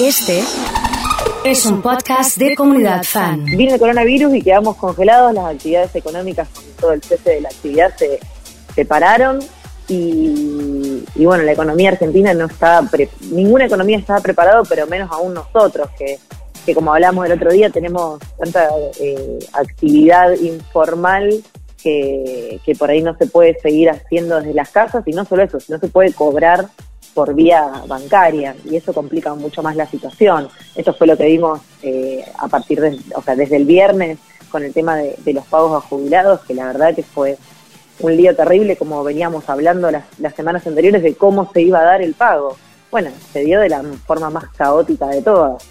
Este es un podcast de comunidad fan. Vino el coronavirus y quedamos congelados, las actividades económicas con todo el cese de la actividad se, se pararon y, bueno, la economía argentina no estaba, ninguna economía estaba preparada, pero menos aún nosotros, que, que como hablamos el otro día, tenemos tanta eh, actividad informal que, que por ahí no se puede seguir haciendo desde las casas y no solo eso, no se puede cobrar por vía bancaria y eso complica mucho más la situación. Esto fue lo que vimos eh, a partir de, o sea, desde el viernes con el tema de, los pagos a jubilados, que la verdad que fue un lío terrible, como veníamos hablando las, las semanas anteriores de cómo se iba a dar el pago. Bueno, se dio de la forma más caótica de todas.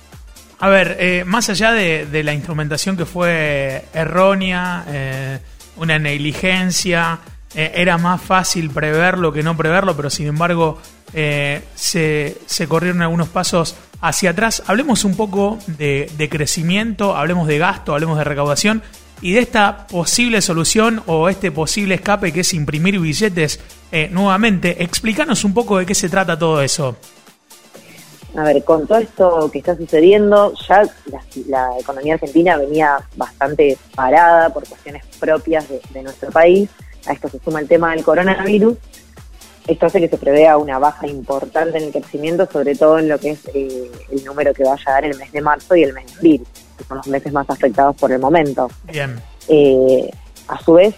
A ver, eh, más allá de, la instrumentación que fue errónea, eh, una negligencia, era más fácil preverlo que no preverlo, pero sin embargo eh, se, corrieron algunos pasos hacia atrás. Hablemos un poco de, crecimiento, hablemos de gasto, hablemos de recaudación y de esta posible solución o este posible escape que es imprimir billetes eh, nuevamente. Explícanos un poco de qué se trata todo eso. A ver, con todo esto que está sucediendo, ya la, economía argentina venía bastante parada por cuestiones propias de, de nuestro país. A esto se suma el tema del coronavirus esto hace que se prevea una baja importante en el crecimiento, sobre todo en lo que es eh, el número que vaya a dar el mes de marzo y el mes de abril, que son los meses más afectados por el momento. Bien. Eh, a su vez,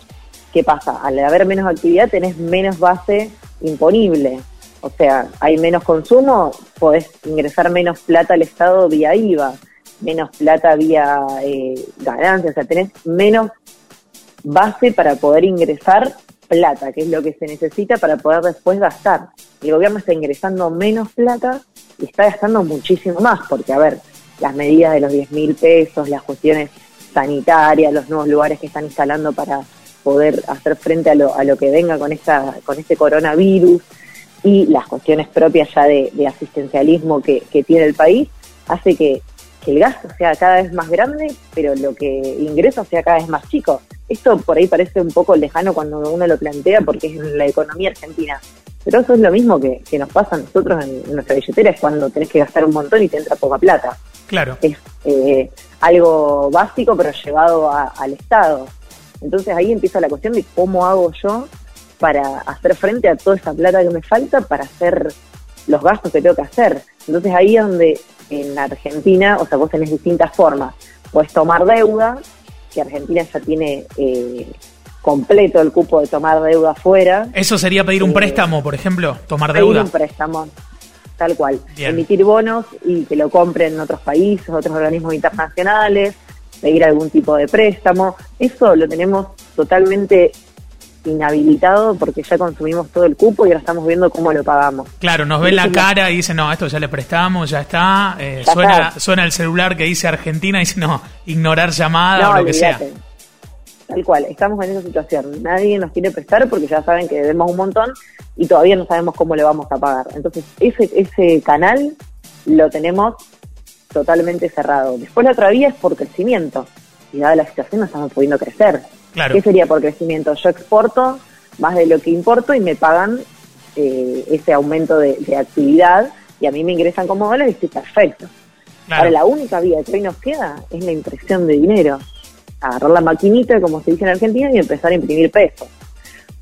¿qué pasa? Al haber menos actividad tenés menos base imponible. O sea, hay menos consumo, podés ingresar menos plata al Estado vía IVA, menos plata vía eh, ganancias, o sea, tenés menos base para poder ingresar plata, que es lo que se necesita para poder después gastar. El gobierno está ingresando menos plata y está gastando muchísimo más, porque a ver, las medidas de los 10 mil pesos, las cuestiones sanitarias, los nuevos lugares que están instalando para poder hacer frente a lo, a lo que venga con, esta, con este coronavirus y las cuestiones propias ya de, asistencialismo que, tiene el país, hace que, que el gasto sea cada vez más grande, pero lo que ingresa sea cada vez más chico. Esto por ahí parece un poco lejano cuando uno lo plantea porque es la economía argentina. Pero eso es lo mismo que, nos pasa a nosotros en, nuestra billetera, es cuando tenés que gastar un montón y te entra poca plata. Claro. Es eh, algo básico pero llevado al Estado. Entonces ahí empieza la cuestión de cómo hago yo para hacer frente a toda esa plata que me falta para hacer los gastos que tengo que hacer. Entonces ahí es donde en Argentina, o sea, vos tenés distintas formas. Puedes tomar deuda, que Argentina ya tiene eh, completo el cupo de tomar deuda afuera. ¿Eso sería pedir un eh, préstamo, por ejemplo? ¿Tomar deuda? Pedir un préstamo, tal cual. Emitir bonos y que lo compren en otros países, otros organismos internacionales, pedir algún tipo de préstamo. Eso lo tenemos totalmente inhabilitado porque ya consumimos todo el cupo y ahora estamos viendo cómo lo pagamos. Claro, nos ven la cara y dicen, no, esto ya le prestamos, ya está. Eh, suena, suena el celular que dice Argentina y dice, no, ignorar llamada o lo que sea. Tal cual, estamos en esa situación. Nadie nos quiere prestar porque ya saben que debemos un montón y todavía no sabemos cómo le vamos a pagar. Entonces, ese, ese canal lo tenemos totalmente cerrado. Después la otra vía es por crecimiento. Y dada la situación no estamos pudiendo crecer. ¿Qué sería por crecimiento? Yo exporto más de lo que importo y me pagan eh, ese aumento de, actividad y a mí me ingresan como dólares y estoy perfecto. Ahora, la única vía que hoy nos queda es la impresión de dinero. Agarrar la maquinita, como se dice en Argentina, y empezar a imprimir pesos.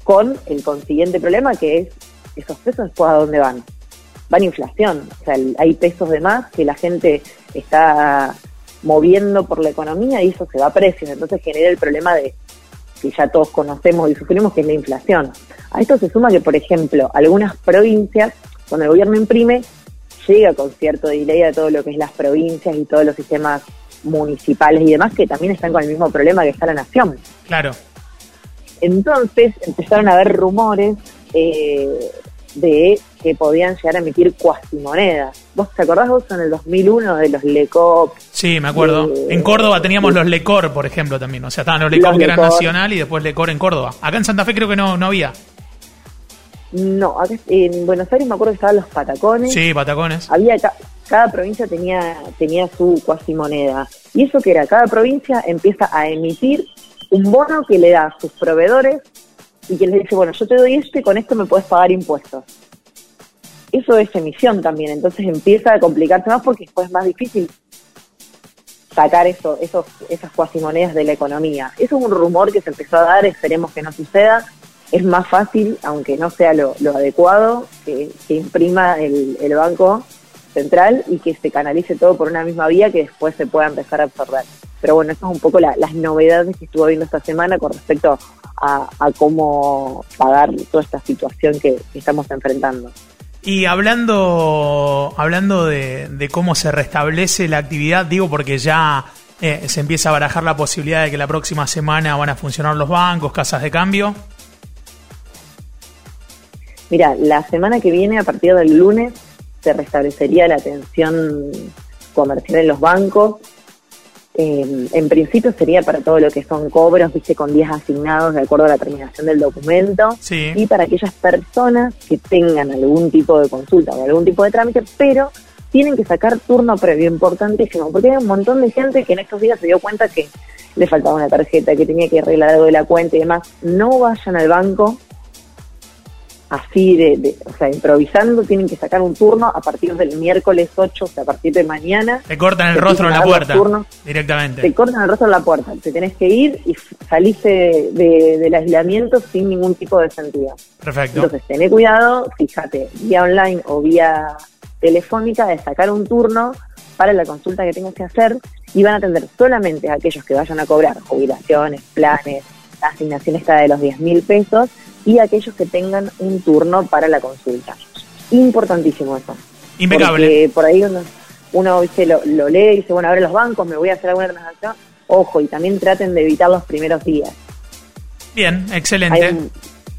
Con el consiguiente problema que es, esos pesos después a dónde van. Van a inflación. O sea, hay pesos de más que la gente está moviendo por la economía y eso se va a precios. Entonces genera el problema de que ya todos conocemos y sufrimos, que es la inflación. A esto se suma que, por ejemplo, algunas provincias, cuando el gobierno imprime, llega con cierto delay a todo lo que es las provincias y todos los sistemas municipales y demás, que también están con el mismo problema que está la nación. Claro. Entonces empezaron a haber rumores eh, de que podían llegar a emitir cuasimonedas. ¿Vos te acordás vos en el 2001 de los LECOP? Sí, me acuerdo. en Córdoba teníamos los LECOR, por ejemplo, también. O sea, estaban los LECOR que eran nacional y después LECOR en Córdoba. Acá en Santa Fe creo que no, no había. No, en Buenos Aires me acuerdo que estaban los patacones. Sí, patacones. Había cada provincia tenía tenía su cuasimoneda. Y eso que era, cada provincia empieza a emitir un bono que le da a sus proveedores y que les dice, bueno, yo te doy esto y con esto me puedes pagar impuestos. Eso es emisión también, entonces empieza a complicarse más porque después es más difícil sacar eso, esos, esas cuasimonedas de la economía. Eso es un rumor que se empezó a dar, esperemos que no suceda. Es más fácil, aunque no sea lo, adecuado, que, imprima el, Banco Central y que se canalice todo por una misma vía que después se pueda empezar a absorber. Pero bueno, eso es un poco las novedades que estuvo viendo esta semana con respecto a, cómo pagar toda esta situación que estamos enfrentando. Y hablando, hablando de, cómo se restablece la actividad, digo porque ya eh, se empieza a barajar la posibilidad de que la próxima semana van a funcionar los bancos, casas de cambio. Mira, la semana que viene, a partir del lunes, se restablecería la atención comercial en los bancos, eh, en principio sería para todo lo que son cobros, viste, con días asignados de acuerdo a la terminación del documento. Y para aquellas personas que tengan algún tipo de consulta o algún tipo de trámite, pero tienen que sacar turno previo, importantísimo, porque hay un montón de gente que en estos días se dio cuenta que le faltaba una tarjeta, que tenía que arreglar algo de la cuenta y demás. No vayan al banco así de, o sea, improvisando, tienen que sacar un turno a partir del miércoles 8, o sea, a partir de mañana. Te cortan el rostro en la puerta, directamente. Te cortan el rostro en la puerta, te tenés que ir y saliste de, del aislamiento sin ningún tipo de sentido. Perfecto. Entonces, tené cuidado, fíjate, vía online o vía telefónica, de sacar un turno para la consulta que tengas que hacer y van a atender solamente a aquellos que vayan a cobrar jubilaciones, planes, asignaciones cada de los 10 mil pesos y aquellos que tengan un turno para la consulta. Importantísimo eso. Impecable. Porque por ahí uno, uno lo, lo, lee y dice, bueno, ahora los bancos, me voy a hacer alguna transacción. Ojo, y también traten de evitar los primeros días. Bien, excelente. Hay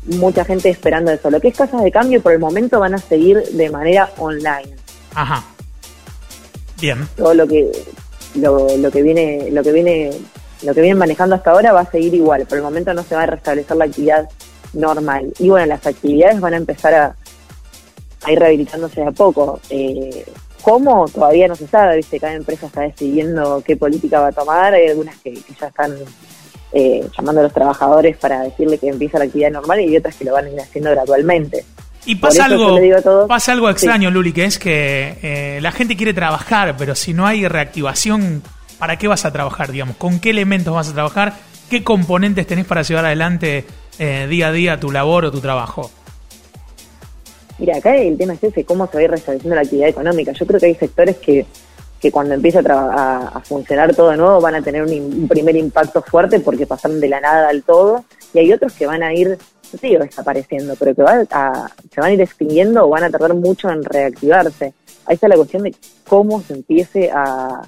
mucha gente esperando eso. Lo que es casas de cambio por el momento van a seguir de manera online. Ajá. Bien. Todo lo que lo, lo que viene lo que viene lo que vienen manejando hasta ahora va a seguir igual. Por el momento no se va a restablecer la actividad normal. Y bueno, las actividades van a empezar a, ir rehabilitándose a poco. Eh, ¿Cómo? Todavía no se sabe, ¿viste? Cada empresa está decidiendo qué política va a tomar. Hay algunas que, ya están eh, llamando a los trabajadores para decirle que empieza la actividad normal y otras que lo van a ir haciendo gradualmente. Y pasa algo, pasa algo extraño, Luli, que es que eh, la gente quiere trabajar, pero si no hay reactivación, ¿para qué vas a trabajar, digamos? ¿Con qué elementos vas a trabajar? ¿Qué componentes tenés para llevar adelante eh, día a día tu labor o tu trabajo? Mira, acá el tema es ese, cómo se va a ir restableciendo la actividad económica. Yo creo que hay sectores que, que cuando empiece a, funcionar todo de nuevo van a tener un, primer impacto fuerte porque pasaron de la nada al todo, y hay otros que van a ir, no digo desapareciendo, pero que van a, se van a ir extinguiendo o van a tardar mucho en reactivarse. Ahí está la cuestión de cómo se empiece a,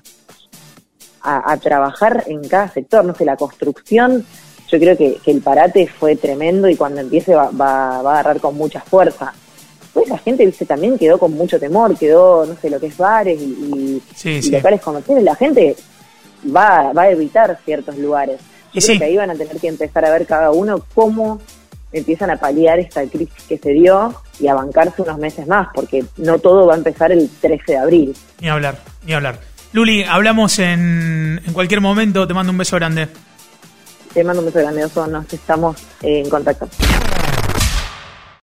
a, trabajar en cada sector. No sé, la construcción yo creo que, el parate fue tremendo y cuando empiece va, va, a agarrar con mucha fuerza. Pues la gente, viste, también quedó con mucho temor, quedó, no sé, lo que es bares y, locales comerciales, la gente va, va a evitar ciertos lugares. Yo creo que ahí van a tener que empezar a ver cada uno cómo empiezan a paliar esta crisis que se dio y a bancarse unos meses más, porque no todo va a empezar el 13 de abril. Ni hablar, ni hablar. Luli, hablamos en, en cualquier momento, te mando un beso grande. Te mando un beso grande, nos estamos en contacto.